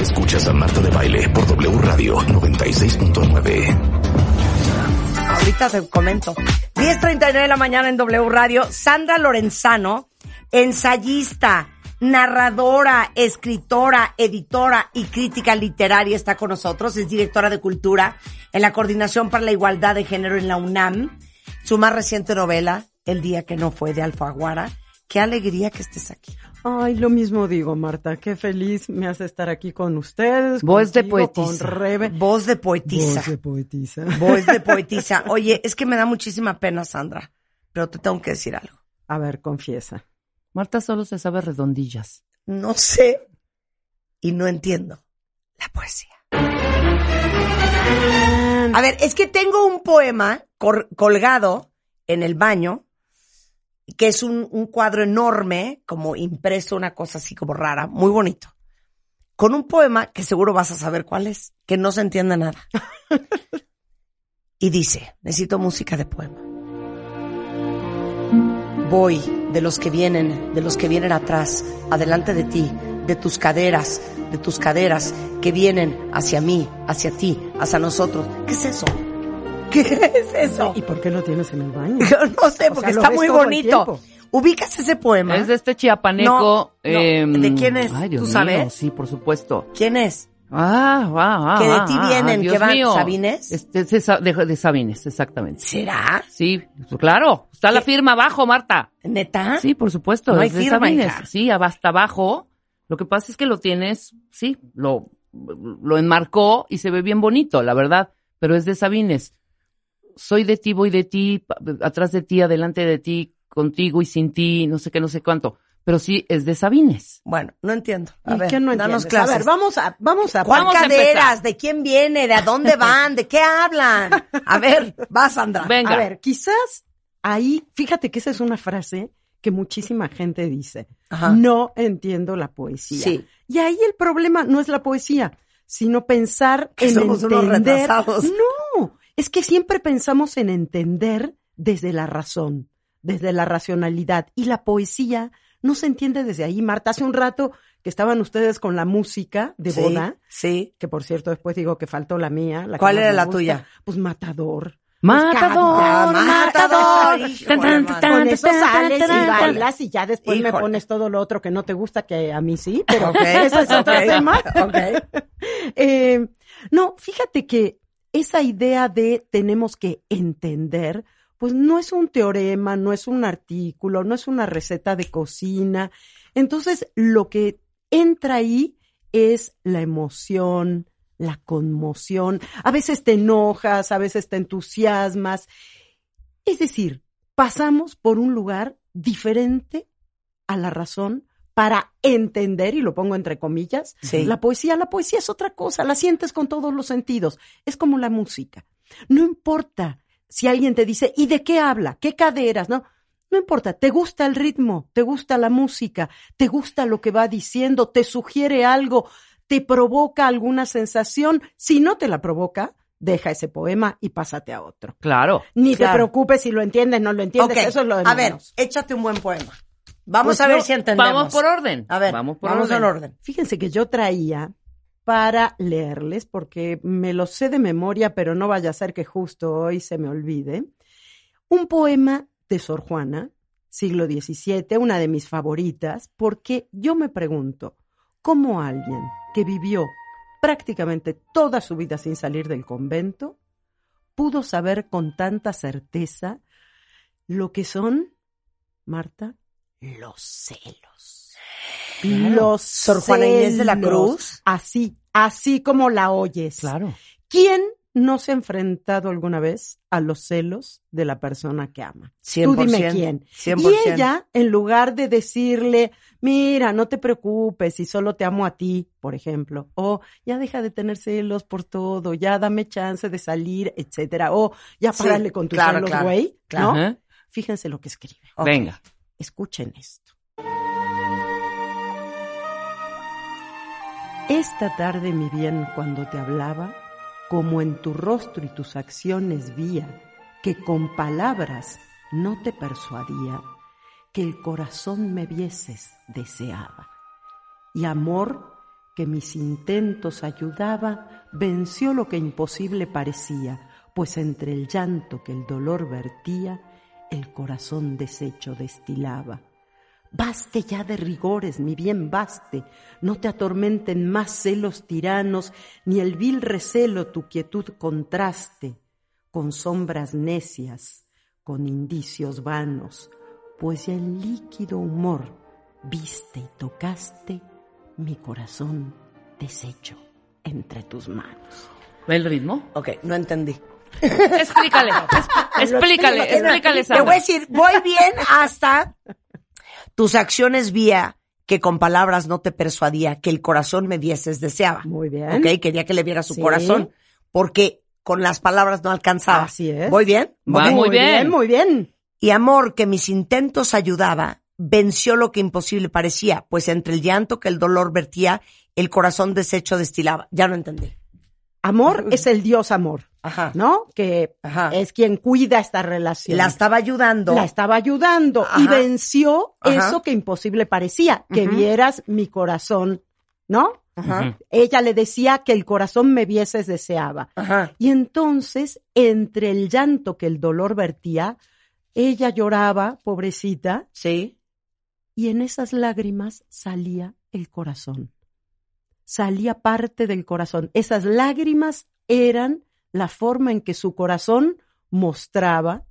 Escuchas a Marta de Baile por W Radio 96.9. Ahorita te comento. 10.39 de la mañana en W Radio. Sandra Lorenzano, ensayista, narradora, escritora, editora y crítica literaria está con nosotros. Es directora de cultura en la Coordinación para la Igualdad de Género en la UNAM. Su más reciente novela, El día que no fue de Alfaguara. Qué alegría que estés aquí. Ay, lo mismo digo, Marta. Qué feliz me hace estar aquí con ustedes. Voz de poetisa. Con Rebe. Voz de poetisa. Voz de poetisa. Voz de poetisa. Oye, es que me da muchísima pena, Sandra, pero te tengo que decir algo. A ver, confiesa. Marta solo se sabe redondillas. No sé y no entiendo la poesía. A ver, es que tengo un poema colgado en el baño, que es un, cuadro enorme, como impreso, una cosa así como rara, muy bonito. Con un poema que seguro vas a saber cuál es, que no se entiende nada. Y dice, necesito música de poema. Voy de los que vienen, de los que vienen atrás, adelante de ti, de tus caderas, de tus caderas que vienen hacia mí, hacia ti, hacia nosotros. ¿Qué es eso? ¿Qué es eso? ¿Y por qué lo tienes en el baño? Yo no sé, O porque sea, está muy bonito. ¿Ubicas ese poema? Es de este chiapaneco. No, no. em, ¿De quién es? Ay, Dios ¿Tú mío, sabes? Sí, por supuesto. ¿Quién es? Ah, ah, ah. Que de ah, ti ah, vienen, Dios que van, mío. ¿Sabines? Este, es de, de- de Sabines, exactamente. ¿Será? Sí, pues claro. Está la firma abajo, Marta. ¿Neta? Sí, por supuesto. No hay es de firma, Sabines. hija. Sí, hasta abajo. Lo que pasa es que lo tienes, sí, lo, lo enmarcó y se ve bien bonito, la verdad. Pero es de Sabines. Soy de ti, voy de ti, atrás de ti, adelante de ti, contigo y sin ti, no sé qué, no sé cuánto. Pero sí, es de Sabines. Bueno, no entiendo. A ¿Y ver, qué no danos clases. A ver, vamos a, vamos a. ¿Cuál caderas? ¿De quién viene? ¿De a dónde van? ¿De qué hablan? A ver, va Sandra. Venga. A ver, quizás ahí, fíjate que esa es una frase que muchísima gente dice. Ajá. No entiendo la poesía. Sí. Y ahí el problema no es la poesía, sino pensar Que en somos unos entender. retrasados. No, es que siempre pensamos en entender desde la razón, desde la racionalidad. Y la poesía no se entiende desde ahí. Marta, hace un rato que estaban ustedes con la música de Sí, boda, Sí. que por cierto después digo que faltó la mía. la ¿Cuál era me la gusta. tuya? Pues Matador. Matador, canta, matador. tan, Con eso sales y bailas y ya después me Híjole. pones todo lo otro que no te gusta, que a mí sí, pero Ok, ese es otro ok, tema. ok. Eh, no, fíjate que esa idea de tenemos que entender, pues no es un teorema, no es un artículo, no es una receta de cocina. Entonces, lo que entra ahí es la emoción, la conmoción. A veces te enojas, a veces te entusiasmas. Es decir, pasamos por un lugar diferente a la razón para entender, y lo pongo entre comillas, Sí. la poesía. La poesía es otra cosa, la sientes con todos los sentidos. Es como la música. No importa si alguien te dice, ¿y de qué habla? ¿Qué caderas? No, no importa, te gusta el ritmo, te gusta la música, te gusta lo que va diciendo, te sugiere algo, te provoca alguna sensación. Si no te la provoca, deja ese poema y pásate a otro. Claro. Ni Claro. te preocupes si lo entiendes, no lo entiendes, eso es lo de A ver, menos. échate un buen poema. Vamos Pues a ver si entendemos. Vamos por orden. A ver, vamos por vamos orden. al orden. Fíjense que yo traía para leerles, porque me lo sé de memoria, pero no vaya a ser que justo hoy se me olvide, un poema de Sor Juana, siglo XVII, una de mis favoritas, porque yo me pregunto, ¿cómo alguien que vivió prácticamente toda su vida sin salir del convento pudo saber con tanta certeza lo que son, Marta, los celos? Los Sor Juana Inés de la celos. Cruz. Así, así como la oyes. Claro. ¿Quién no se ha enfrentado alguna vez a los celos de la persona que ama? 100%, Tú dime quién. 100%. Y ella, en lugar de decirle, mira, no te preocupes, si solo te amo a ti, por ejemplo, o ya deja de tener celos por todo, ya dame chance de salir, etcétera, o ya Sí, párale con tus claro, celos, claro, güey, claro. ¿no? Ajá. Fíjense lo que escribe. Venga. Escuchen esto. Esta tarde, mi bien, cuando te hablaba, como en tu rostro y tus acciones vía, que con palabras no te persuadía, que el corazón me vieses deseaba. Y amor, que mis intentos ayudaba, venció lo que imposible parecía, pues entre el llanto que el dolor vertía, el corazón deshecho destilaba. Baste ya de rigores, mi bien, baste. No te atormenten más celos tiranos, ni el vil recelo tu quietud contraste con sombras necias, con indicios vanos, pues ya en líquido humor viste y tocaste mi corazón deshecho entre tus manos. ¿Ve el ritmo? Ok, no entendí. Explícale. explícale, explícale, Te voy a decir, voy bien hasta tus acciones vía que con palabras no te persuadía, que el corazón me dieses deseaba. Muy bien. Ok, quería que le viera su Sí. corazón, porque con las palabras no alcanzaba. Así es. ¿Voy bien? Va muy bien. Muy bien. Y amor, que mis intentos ayudaba, venció lo que imposible parecía, pues entre el llanto que el dolor vertía, el corazón deshecho destilaba. Ya no entendí. Amor es el Dios amor, Ajá. ¿no? Que Ajá. es quien cuida esta relación. La estaba ayudando. La estaba ayudando y venció Ajá. eso que imposible parecía, que vieras mi corazón, ¿no? Ella le decía que el corazón me vieses deseaba. Ajá. Y entonces, entre el llanto que el dolor vertía, ella lloraba, pobrecita, Sí. y en esas lágrimas salía el corazón. Salía parte del corazón. Esas lágrimas eran la forma en que su corazón mostraba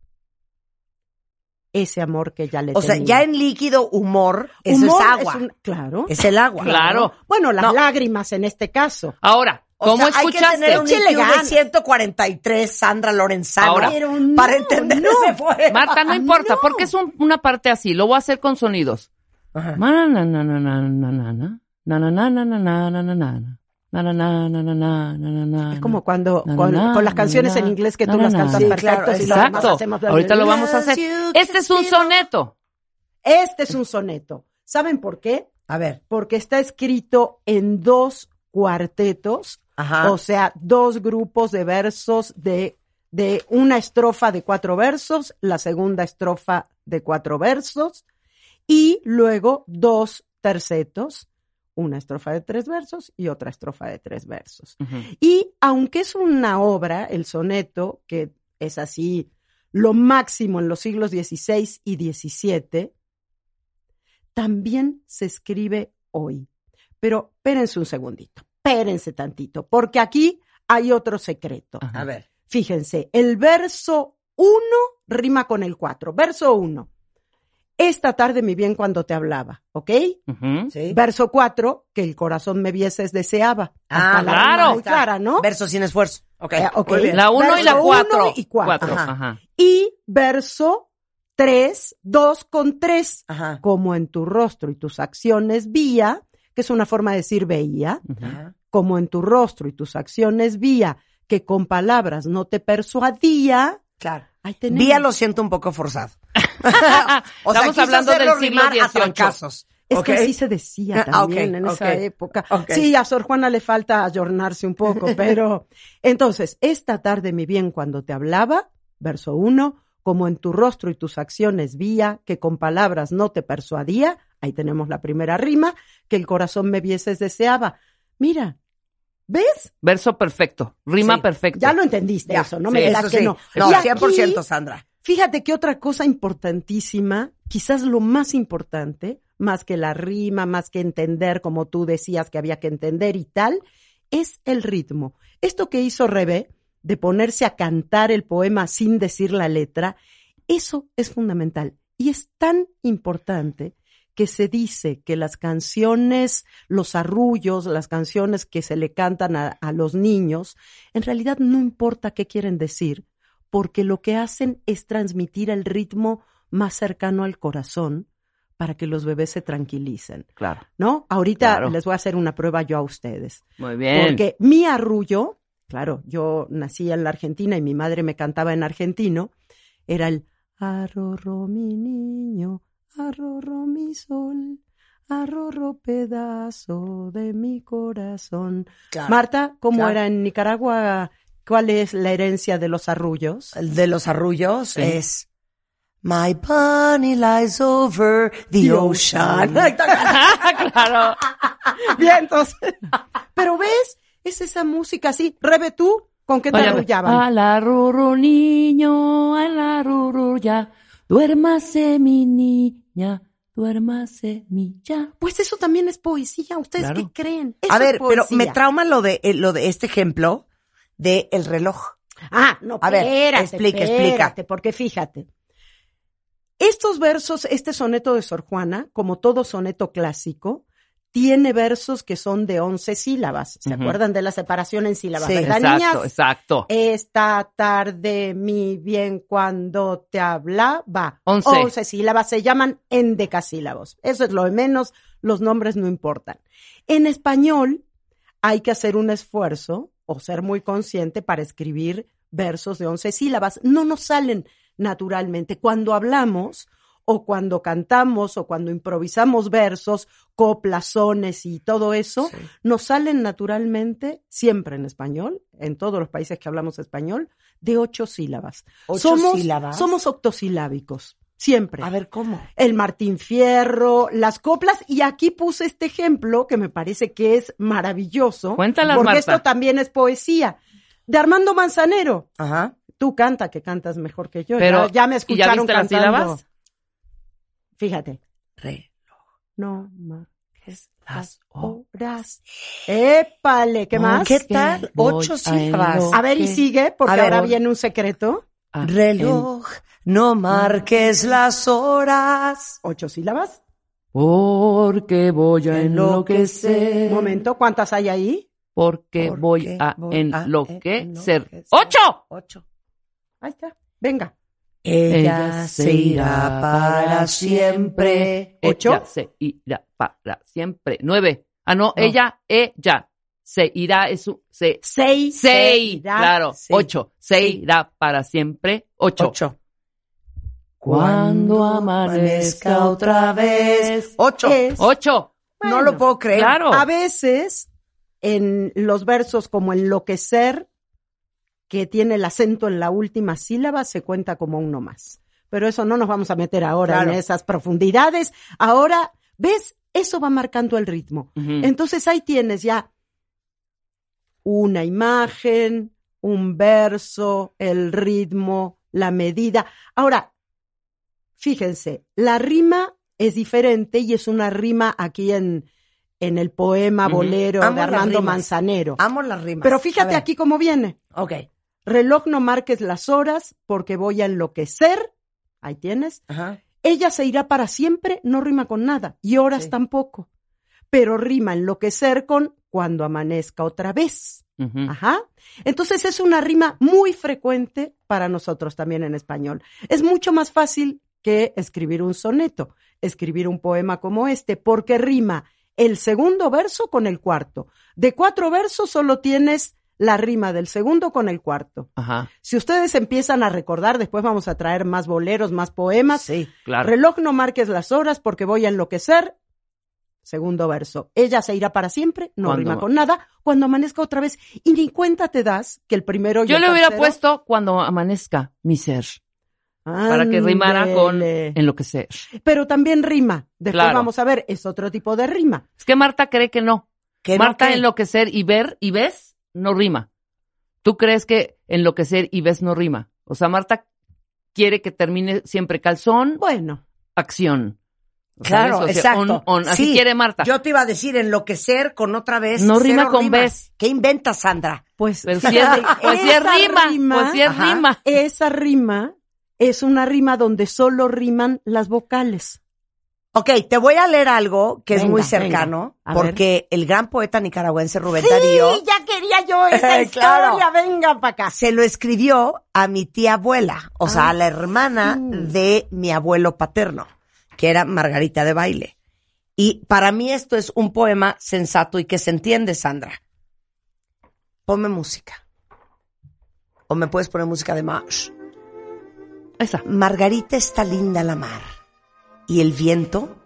ese amor que ella le O sea, tenía. ya en líquido humor, eso Humor es agua. un- claro. Es el agua. Claro. Bueno, las No. lágrimas en este caso. Ahora, O ¿cómo sea, Hay que escuchaste? tener un de ganas. 143, Sandra Lorenzano, Ahora. Pero no, para entender no. ese poema. Marta, no importa, No. porque es un- una parte así. Lo voy a hacer con sonidos. Ajá. Na, na, na, na, na, na, na, na. Na, na, na, na, na, na, na, na, na. Na, na, na, na, na, na, na, na, Es como cuando na, con, na, con las canciones na, en inglés que na, tú na, las cantas Sí, perfectos claro, y lo demás Exacto. hacemos Ahorita lo vamos a hacer. Este es un soneto. Este es un soneto. ¿Saben por qué? A ver. Porque está escrito en dos cuartetos, Ajá. o sea, dos grupos de versos de, de una estrofa de cuatro versos, la segunda estrofa de cuatro versos, y luego dos tercetos, una estrofa de tres versos y otra estrofa de tres versos. Y aunque es una obra, el soneto, que es así lo máximo en los siglos XVI y XVII, también se escribe hoy. Pero espérense un segundito, espérense tantito, porque aquí hay otro secreto. Ajá. A ver. Fíjense, el verso 1 rima con el 4. Verso 1. Esta tarde mi bien cuando te hablaba, ¿ok? Sí. Verso 4, que el corazón me vieses deseaba. Ah, claro. muy clara, ¿no? Verso sin esfuerzo. Ok. Eh, ok. Muy bien. La uno y la Verso cuatro. uno y cuatro. Ajá. ajá. Y verso 3, 2 con 3. Ajá. Como en tu rostro y tus acciones vía, que es una forma de decir veía. Ajá. como en tu rostro y tus acciones vía, que con palabras no te persuadía. Claro. Ahí tenemos. Vía lo siento un poco forzado. o Estamos hablando del siglo rimar a XVIII. trancazos. Es que así se decía Ah, también en esa época. Sí, a Sor Juana le falta ayornarse un poco, pero entonces, esta tarde, mi bien, cuando te hablaba, verso 1, como en tu rostro y tus acciones vía, que con palabras no te persuadía, ahí tenemos la primera rima, que el corazón me vieses deseaba. Mira, ¿ves? Verso perfecto. Rima Sí. perfecto. Ya lo entendiste Ya, eso, no sí, me digas que sí. no. No, Y aquí, 100% Sandra. Fíjate que otra cosa importantísima, quizás lo más importante, más que la rima, más que entender, como tú decías que había que entender y tal, es el ritmo. Esto que hizo Rebe, de ponerse a cantar el poema sin decir la letra, eso es fundamental. Y es tan importante que se dice que las canciones, los arrullos, las canciones que se le cantan a, a los niños, en realidad no importa qué quieren decir, porque lo que hacen es transmitir el ritmo más cercano al corazón para que los bebés se tranquilicen, Claro. ¿no? Ahorita Claro. les voy a hacer una prueba yo a ustedes. Muy bien. Porque mi arrullo, claro, yo nací en la Argentina y mi madre me cantaba en argentino, era el arrorro mi niño, arrorro mi sol, arrorro pedazo de mi corazón. Claro. Marta, ¿cómo Claro. era en Nicaragua? ¿Cuál es la herencia de los arrullos? El de los arrullos Sí. es My bunny lies over the, The ocean. ocean. claro. Bien, entonces. Pero ves, es esa música así. Rebe, tú, ¿con qué te Oye, arrullaban? a la ruru niño, a la ruru ya, duérmase mi niña, duérmase mi ya. Pues eso también es poesía. ¿Ustedes Claro. qué creen? Eso A es ver, pero me trauma lo de, eh, lo de este ejemplo de el reloj. Ah, no, A ver, espérate, explica, explica. porque fíjate. Estos versos, este soneto de Sor Juana, como todo soneto clásico, tiene versos que son de 11 sílabas. ¿Se acuerdan de la separación en sílabas? Sí. ¿Verdad, Exacto, niñas? exacto. Esta tarde mi bien cuando te hablaba. Once. 11 sílabas se llaman endecasílabos. Eso es lo de menos, los nombres no importan. En español hay que hacer un esfuerzo o ser muy consciente para escribir versos de 11 sílabas. No nos salen naturalmente. Cuando hablamos o cuando cantamos o cuando improvisamos versos, coplazones y todo eso, Sí. nos salen naturalmente, siempre en español, en todos los países que hablamos español, de ocho sílabas. ¿Ocho somos, sílabas? Somos octosilábicos, siempre. A ver, ¿cómo? El Martín Fierro, las coplas, y aquí puse este ejemplo que me parece que es maravilloso. Cuéntalas, Porque Marta. esto también es poesía. De Armando Manzanero. Ajá. Tú canta, que cantas mejor que yo. Pero, ya, ya me ¿y ya escucharon viste las cantando. sílabas? Fíjate. Re. No marques Las horas. ¡Épale! ¿Qué más? ¿Qué tal? Ocho sílabas. A ver, y sigue, porque ver. ahora viene un secreto. Ah, Reloj, no marques las horas. ¿Ocho sílabas? Porque voy a enloquecer. Un momento, ¿cuántas hay ahí? Porque Porque voy a voy a enloquecer. enloquecer. ¡Ocho! Ocho. Ahí está. Venga. Ella se irá para siempre. Ocho. Ella se irá para siempre. Nueve. Ah, no, ella, ella. Se irá, es un, se, Seis. se irá. claro. sí, Ocho. Se sí. irá para siempre. Ocho. Ocho. Cuando amanezca otra vez. Ocho. Es- Ocho. no lo puedo creer. Claro. A veces, en los versos como enloquecer, que tiene el acento en la última sílaba, se cuenta como uno más. Pero eso no nos vamos a meter ahora Claro. en esas profundidades. Ahora, ¿ves? Eso va marcando el ritmo. Entonces ahí tienes ya una imagen, un verso, el ritmo, la medida. Ahora, fíjense, la rima es diferente y es una rima aquí en, en el poema bolero de Armando. Manzanero. Amo las rimas. Pero fíjate aquí cómo viene. Ok. Reloj no marques las horas porque voy a enloquecer. Ahí tienes. Ajá. Ella se irá para siempre, no rima con nada. Y horas Sí. tampoco. Pero rima enloquecer con cuando amanezca otra vez. Ajá. Entonces es una rima muy frecuente para nosotros también en español. Es mucho más fácil que escribir un soneto, escribir un poema como este, porque rima el segundo verso con el cuarto. De cuatro versos solo tienes la rima del segundo con el cuarto. Ajá. Si ustedes empiezan a recordar, después vamos a traer más boleros, más poemas. Sí. Claro. Reloj no marques las horas porque voy a enloquecer. Segundo verso. Ella se irá para siempre, no Cuando- rima con nada, cuando amanezca otra vez. Y ni cuenta te das que el primero y Yo el le hubiera puesto cuando amanezca mi ser. Para que rimara con enloquecer. Pero también rima. Después Claro. vamos a ver, es otro tipo de rima. Es que Marta cree que no. Que no, Marta que- enloquecer y ver y ves no rima. ¿Tú crees que enloquecer y ves no rima? O sea, Marta quiere que termine siempre calzón, Bueno, acción. Claro, eso, o sea, exacto. on, on. Así Sí, quiere Marta. Yo te iba a decir enloquecer con otra vez. No rima con rimas. ves. ¿Qué inventas, Sandra? pues, Pero si es, pues si es esa rima, pues si es Ajá. rima. esa rima es una rima donde solo riman las vocales. Ok, te voy a leer algo que es muy cercano, ver. porque el gran poeta nicaragüense Rubén Darío Sí, ya quería yo esa claro. historia. Venga para acá. se lo escribió a mi tía abuela, o sea, a la hermana de mi abuelo paterno, que era Margarita de Baile. Y para mí esto es un poema sensato y que se entiende, Sandra. Ponme música. O me puedes poner música de Marsh. Margarita está linda la mar y el viento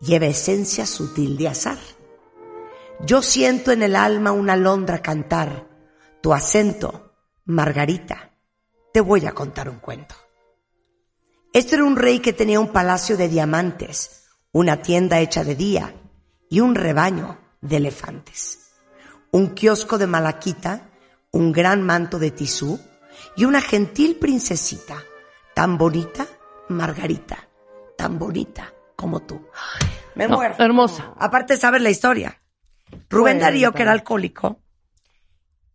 lleva esencia sutil de azar. Yo siento en el alma una alondra cantar tu acento, Margarita. Te voy a contar un cuento. Este era un rey que tenía un palacio de diamantes, una tienda hecha de día y un rebaño de elefantes. Un kiosco de malaquita, un gran manto de tisú y una gentil princesita, tan bonita, Margarita, tan bonita como tú. Me No, muero. hermosa. Aparte, sabes la historia. Rubén Darío, que era alcohólico,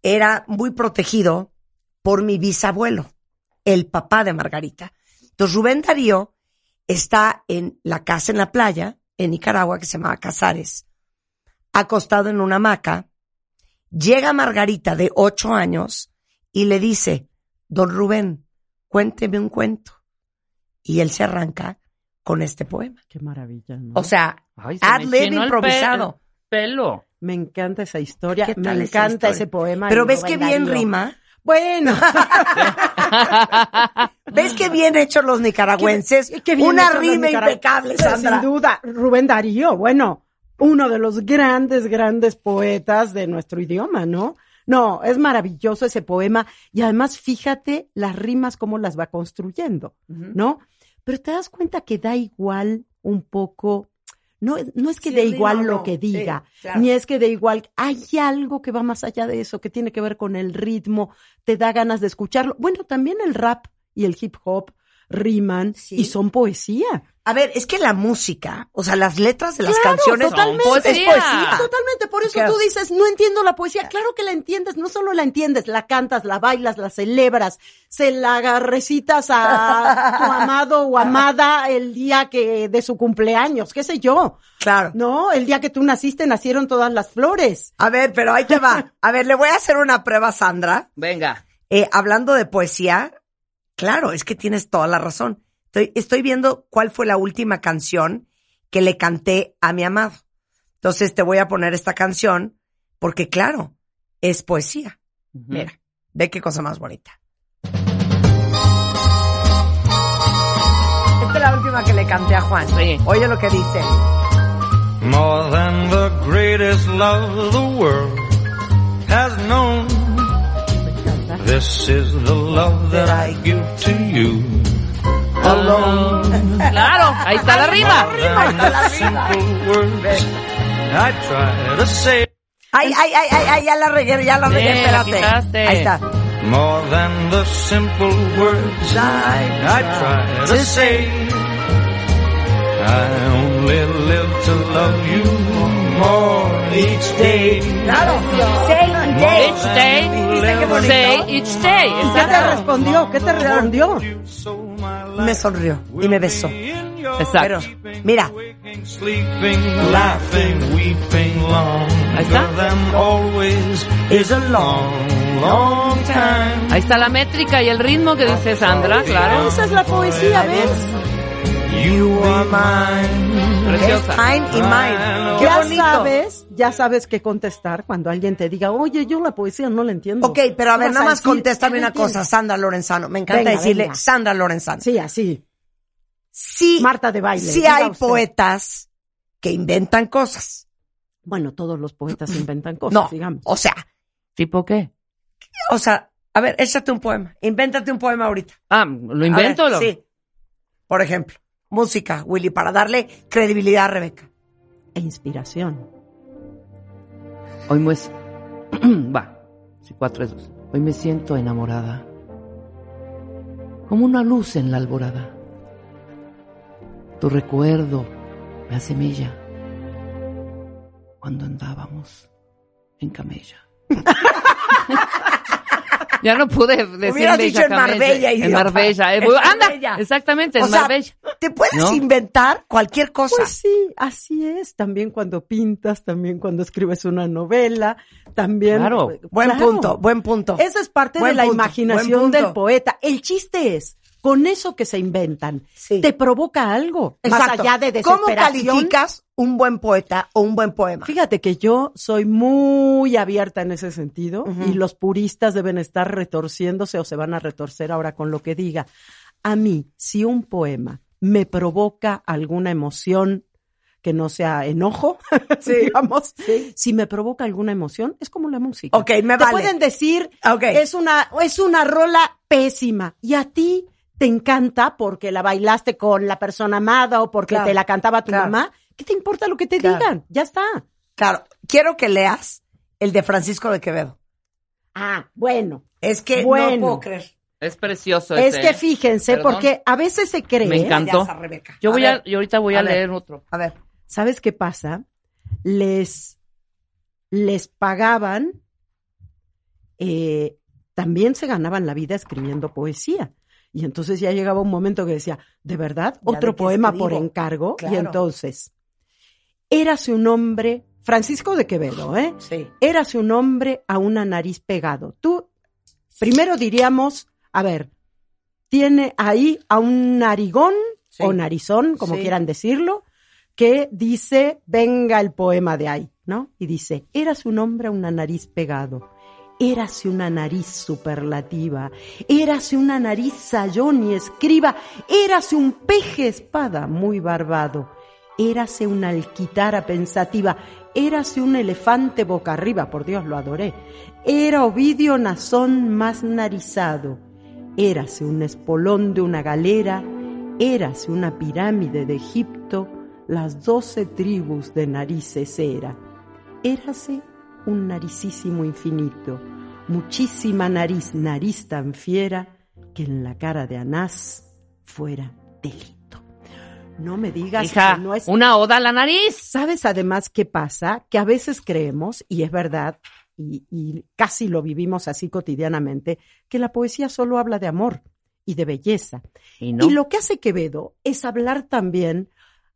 era muy protegido por mi bisabuelo, el papá de Margarita. Entonces, Rubén Darío está en la casa en la playa, en Nicaragua, que se llamaba Casares, acostado en una hamaca. Llega Margarita de ocho años y le dice, don Rubén, cuénteme un cuento. Y él se arranca con este poema. Qué maravilla, ¿no? O sea, Ay, se chinó el improvisado. pe- Pelo. me encanta esa historia. ¿Qué Me esa encanta historia? ese poema. Pero ves que bien rima. Bueno. ¿Ves qué bien hechos los nicaragüenses? Qué- qué bien Una rima impecable, Sandra. Sin duda, Rubén Darío, bueno, uno de los grandes, grandes poetas de nuestro idioma, ¿no? No, es maravilloso ese poema y además fíjate las rimas cómo las va construyendo, ¿no? Pero te das cuenta que da igual un poco, no, es- no es que Sí, dé igual lo no, que sí, diga, claro. ni es que dé igual, hay algo que va más allá de eso, que tiene que ver con el ritmo, te da ganas de escucharlo. Bueno, también el rap y el hip hop riman Sí. y son poesía. A ver, es que la música, o sea, las letras de las Claro, canciones totalmente. es Poesía. poesía. Totalmente, por eso Claro. tú dices, no entiendo la poesía. Claro que la entiendes, no solo la entiendes, la cantas, la bailas, la celebras, se la recitas a tu amado o amada el día que de su cumpleaños, qué sé yo. Claro. No, el día que tú naciste nacieron todas las flores. A ver, pero ahí te va. A ver, le voy a hacer una prueba a Sandra. Venga. Eh, hablando de poesía, claro, es que tienes toda la razón. Estoy, estoy viendo cuál fue la última canción que le canté a mi amado. Entonces te voy a poner esta canción porque, claro, es poesía. Mira, ve qué cosa más bonita. Esta es la última que le canté a Juan. Sí. Oye lo que dice. More than the greatest love the world has known. This is the love that I give to you. Alone. Claro, ahí está la rima. The simple words I try to say. Ay, ay, ay, ay, ay, ya la regué, ya la regué, eh, Bien, espérate. quitaste. Ahí está. More than the simple words I try to say. I only live to love you more each day. Claro. Say day. Each day. ¿Viste qué bonito? Say each day. ¿Y qué te Exacto. respondió? ¿Qué te respondió? Me sonrió y me besó. your Pero, Exacto. mira. Ahí está. Ahí está la métrica y el ritmo que dice Sandra, claro. Esa es la poesía, ¿ves? You are mine. Es Preciosa. mine y mine. Ya bonito. sabes, ya sabes qué contestar cuando alguien te diga, oye, yo la poesía no la entiendo. Ok, pero a ¿Qué ver, nada más contéstame ¿Qué una cosa? Sandra Lorenzano. Me encanta Venga, decirle venga. Sandra Lorenzano. Sí, así. Sí, Marta de baile. sí hay usted. poetas que inventan cosas. Bueno, todos los poetas inventan cosas, No, digamos. o sea, ¿Tipo qué? o sea, a ver, échate un poema. Invéntate un poema ahorita. Ah, ¿lo invento? ver, lo- Sí. Por ejemplo, música, Willy, para darle credibilidad a Rebeca. E inspiración. Hoy me... es- Va. Sí, cuatro es dos. Hoy me siento enamorada. Como una luz en la alborada. Tu recuerdo me hace mella. Cuando andábamos en camella. Ya no pude decir Hubieras dicho en. Marbella, En idiota. Marbella. eh, En anda, Marbella. exactamente, en O sea, Marbella. te puedes ¿No? inventar cualquier cosa. Pues sí, así es. También cuando pintas, también cuando escribes una novela, también. Claro. buen Claro. punto, buen punto. Esa es parte Buen de la punto, imaginación del poeta. El chiste es, con eso que se inventan, Sí. te provoca algo. Más allá de ¿Cómo desesperación. calificas un buen poeta o un buen poema? Fíjate que yo soy muy abierta en ese sentido y los puristas deben estar retorciéndose o se van a retorcer ahora con lo que diga. A mí, si un poema me provoca alguna emoción que no sea enojo, digamos, si me provoca alguna emoción, es como la música. Ok, me Te vale. pueden decir, Ok. es una, es una rola pésima y a ti te encanta porque la bailaste con la persona amada o porque Claro, te la cantaba tu claro. mamá. ¿Qué te importa lo que te Claro. digan? Ya está. Claro, quiero que leas el de Francisco de Quevedo. Ah, bueno. Es que Bueno. no puedo creer. Es precioso Es ese, que ¿eh? fíjense, Perdón. porque a veces se cree. Me encantó. Yo voy a, ver, yo ahorita voy a, a ver. leer otro. A ver. ¿Sabes qué pasa? Les, les pagaban, eh, también se ganaban la vida escribiendo poesía. Y entonces ya llegaba un momento que decía, ¿de verdad? Otro poema por encargo. Claro. Y entonces, érase un hombre, Francisco de Quevedo, ¿eh? Sí. Érase un hombre a una nariz pegado. Tú, primero diríamos, a ver, tiene ahí a un narigón Sí. o narizón, como Sí. quieran decirlo, que dice, venga el poema de ahí, ¿no? Y dice, érase un hombre a una nariz pegado. Érase una nariz superlativa, érase una nariz sayón y escriba, érase un peje espada muy barbado, érase una alquitara pensativa, érase un elefante boca arriba, por Dios lo adoré, era Ovidio Nazón más narizado, érase un espolón de una galera, érase una pirámide de Egipto, las doce tribus de narices era, érase un naricísimo infinito, muchísima nariz, nariz tan fiera, que en la cara de Anás fuera delito. No me digas Hija, que no es una oda a la nariz. ¿Sabes además qué pasa? Que a veces creemos, y es verdad, y, y casi lo vivimos así cotidianamente, que la poesía solo habla de amor y de belleza. Y no. Y lo que hace Quevedo es hablar también,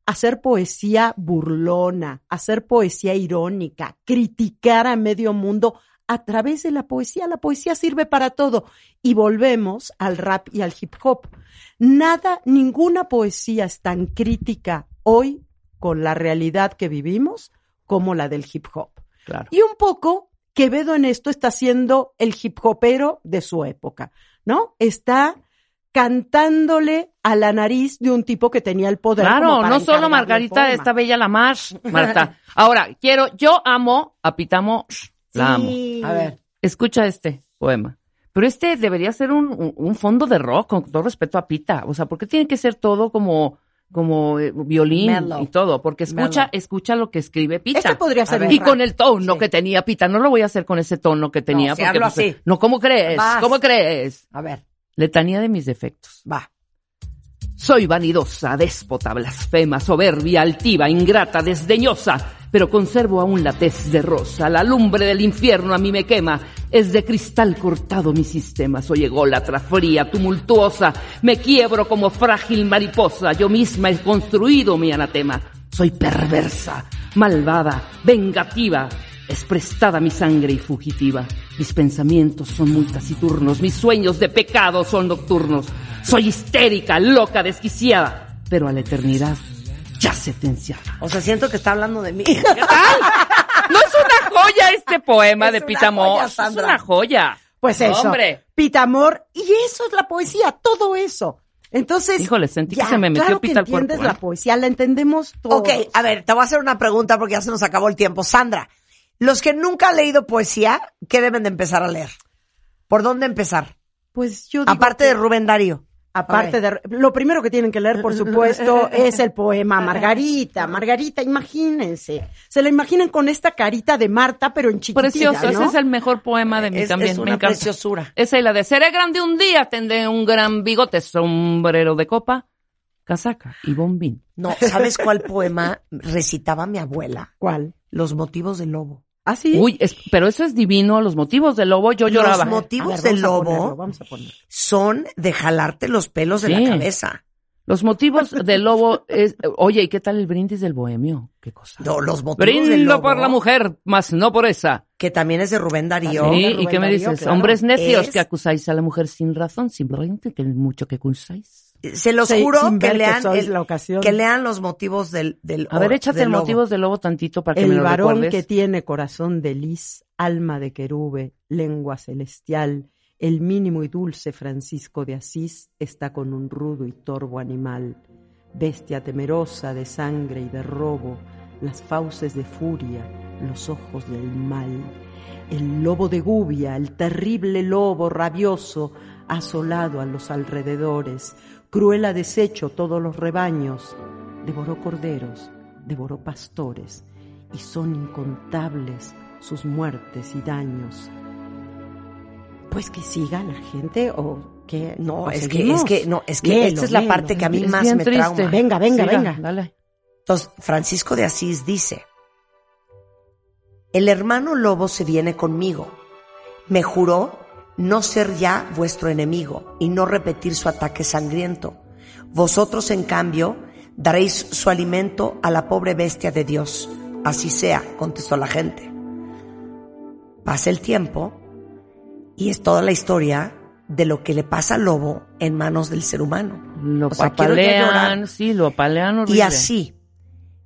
hacer poesía burlona, hacer poesía irónica, criticar a medio mundo a través de la poesía. La poesía sirve para todo. Y volvemos al rap y al hip hop. Nada, ninguna poesía es tan crítica hoy con la realidad que vivimos como la del hip hop. Claro. Y un poco, Quevedo en esto está siendo el hip hopero de su época, ¿no? Está cantándole a la nariz de un tipo que tenía el poder. como Claro, para no solo Margarita, esta bella la más, Marta. Ahora, quiero, yo amo a Pitamo, la amo. Sí. A ver. Escucha este poema. Pero este debería ser un, un- un fondo de rock, con todo respeto a Pita. O sea, ¿por qué tiene que ser todo como, como eh, violín Mellow. y todo? Porque escucha, Mellow. escucha lo que escribe Pita. Este podría ser ver. Y con el tono Sí. que tenía Pita. No lo voy a hacer con ese tono que tenía. si porque, hablo pues, así. No, ¿cómo crees? Vas. ¿Cómo crees? A ver. Letanía de mis defectos. Va. Soy vanidosa, déspota, blasfema, soberbia, altiva, ingrata, desdeñosa, pero conservo aún la tez de rosa, la lumbre del infierno a mí me quema, es de cristal cortado mi sistema, soy ególatra, fría, tumultuosa, me quiebro como frágil mariposa, yo misma he construido mi anatema, soy perversa, malvada, vengativa, es prestada mi sangre y fugitiva. Mis pensamientos son muy taciturnos, mis sueños de pecado son nocturnos. Soy histérica, loca, desquiciada, pero a la eternidad ya sentenciada. O sea, siento que está hablando de mí. No es una joya este poema Es de una Pita joya, Moss, es Sandra. una joya. Pues eso. Hombre. Pitamor. Y eso es la poesía, todo eso. Entonces. Híjole, sentí que se me metió claro pita que al cuerpo, entiendes ¿eh? la poesía, la entendemos todos. ok, a ver, te voy a hacer una pregunta porque ya se nos acabó el tiempo. Sandra, los que nunca han leído poesía, ¿qué deben de empezar a leer? ¿Por dónde empezar? Pues yo digo Aparte que- de Rubén Darío. Aparte de, lo primero que tienen que leer, por supuesto, es el poema Margarita. Margarita, imagínense. Se la imaginan con esta carita de Marta, pero en chiquitita, Precioso, ¿no? ese es el mejor poema de mí Es- también, es me una encanta. preciosura. Esa y la de seré grande un día, tendré un gran bigote, sombrero de copa, casaca y bombín. No, ¿sabes cuál poema recitaba mi abuela? ¿Cuál? Los motivos del lobo. ¿Ah, sí? Uy, es- pero eso es divino, los motivos del lobo, yo lloraba. Los motivos A ver, del lobo ponerlo, vamos a ponerlo. son de jalarte los pelos de Sí. la cabeza. Los motivos del lobo es, oye, ¿y qué tal el brindis del bohemio? ¿Qué cosa? No, los motivos del Brindo lobo, por la mujer, mas no por esa. que también es de Rubén Darío. También. Sí, de ¿y qué me Rubén Darío, dices? claro. Hombres necios Es- que acusáis a la mujer sin razón, simplemente que mucho que acusáis. Se los Sí, juro que lean, sois el- la ocasión. que lean los motivos del, del A ver, échate del el lobo. motivos del lobo tantito para que me El lo varón recuerdes. que tiene corazón de lis, alma de querube, lengua celestial, el mínimo y dulce Francisco de Asís está con un rudo y torvo animal, bestia temerosa de sangre y de robo, las fauces de furia, los ojos del mal. El lobo de Gubia, el terrible lobo rabioso, asolado a los alrededores, cruel ha deshecho todos los rebaños, devoró corderos, devoró pastores, y son incontables sus muertes y daños. Pues que siga la gente o que No, ¿O es que, es que, no, es que Léelo, esta es la léelo, parte que a mí Es más bien me triste. trauma. Venga, venga, Siga, venga. Dale. Entonces, Francisco de Asís dice, el hermano lobo se viene conmigo. Me juró no ser ya vuestro enemigo y no repetir su ataque sangriento. Vosotros, en cambio, daréis su alimento a la pobre bestia de Dios. Así sea, contestó la gente. Pasa el tiempo y es toda la historia de lo que le pasa al lobo en manos del ser humano. Lo O sea, llorar. apalean, sí, lo apalean horrible. Y así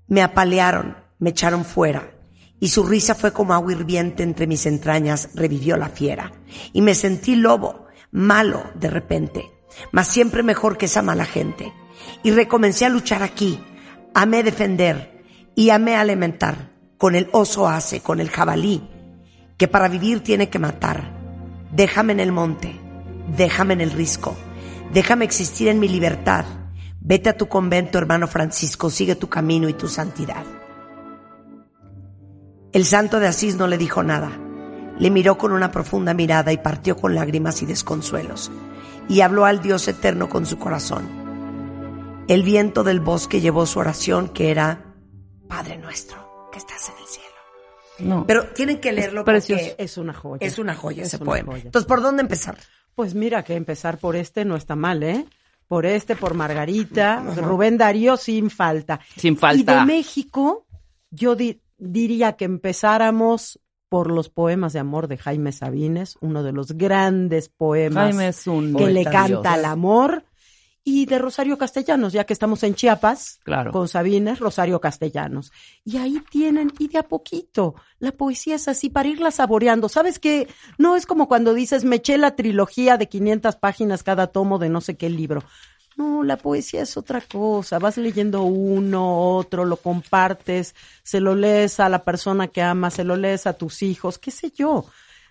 me apalearon, me echaron fuera, y su risa fue como agua hirviente entre mis entrañas, revivió la fiera, y me sentí lobo, malo de repente, mas siempre mejor que esa mala gente. Y recomencé a luchar aquí, amé defender y amé alimentar, con el oso hace, con el jabalí, que para vivir tiene que matar. Déjame en el monte, déjame en el risco, déjame existir en mi libertad. Vete a tu convento, hermano Francisco, sigue tu camino y tu santidad. El santo de Asís no le dijo nada. Le miró con una profunda mirada y partió con lágrimas y desconsuelos, y habló al Dios eterno con su corazón. El viento del bosque llevó su oración que era, Padre nuestro, que estás en el cielo. No. Pero tienen que leerlo precioso. porque Es una joya. es una joya Es ese una poema. joya. Entonces, ¿por dónde empezar? Pues mira que empezar por este no está mal, ¿eh? Por este, por Margarita, Rubén Darío sin falta. Sin Y falta. de México, yo di- diría que empezáramos por los poemas de amor de Jaime Sabines, uno de los grandes poemas que le canta al amor. Y de Rosario Castellanos, ya que estamos en Chiapas, Claro. con Sabines, Rosario Castellanos. Y ahí tienen, y de a poquito, la poesía es así para irla saboreando. ¿Sabes qué? No es como cuando dices, me eché la trilogía de 500 páginas cada tomo de no sé qué libro. No, la poesía es otra cosa. Vas leyendo uno, otro, lo compartes, se lo lees a la persona que amas, se lo lees a tus hijos, qué sé yo.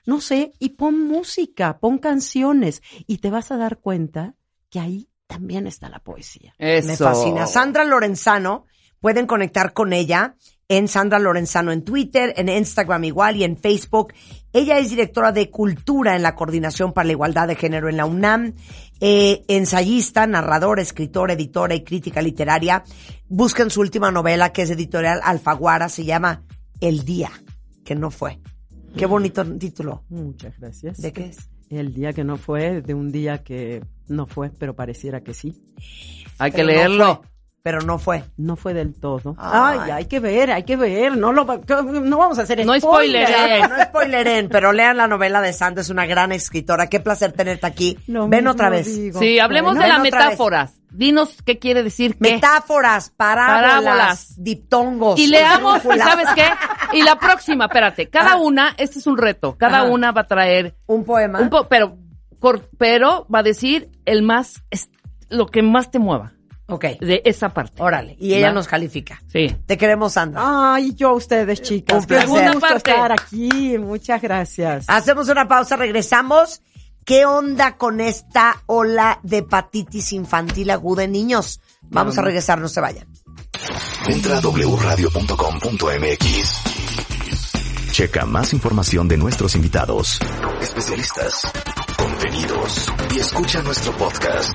No sé, y pon música, pon canciones, y te vas a dar cuenta que ahí también está la poesía. Eso. Me fascina. Sandra Lorenzano, pueden conectar con ella en Sandra Lorenzano en Twitter, en Instagram igual y en Facebook. Ella es directora de Cultura en la Coordinación para la Igualdad de Género en la UNAM, eh, ensayista, narradora, escritora, editora y crítica literaria. Busquen su última novela que es editorial Alfaguara, se llama El Día, que no fue. Qué bonito título. Muchas gracias. ¿De qué es? El día que no fue, de un día que no fue, pero pareciera que sí. Hay que Pero leerlo. Pero no fue. No fue del todo. Ay. Ay, hay que ver, hay que ver. No lo va- no vamos a hacer No spoiler. spoileré. No spoileren, pero lean la novela de Sandra, es una gran escritora. Qué placer tenerte aquí. Lo Ven otra vez. digo. Sí, hablemos Bueno, de las vez. metáforas. Dinos qué quiere decir qué. Metáforas, parábolas, Parábolas. diptongos. Y leamos, ¿y esdrújulas. ¿sabes qué? Y la próxima, espérate, cada Ah. una, este es un reto, cada Ajá. una va a traer Un poema. un po, pero, pero va a decir el más, es- lo que más te mueva ok, de esa parte. órale. Y ella Va. nos califica. Sí. Te queremos, Sandra. Ay, yo a ustedes, chicas. Un Qué placer. gusto Parte. estar aquí. Muchas gracias. Hacemos una pausa, regresamos. ¿Qué onda con esta ola de hepatitis infantil aguda en niños? Vamos a regresar, no se vayan. Entra a wradio.com.mx. Checa más información de nuestros invitados, especialistas, contenidos y escucha nuestro podcast.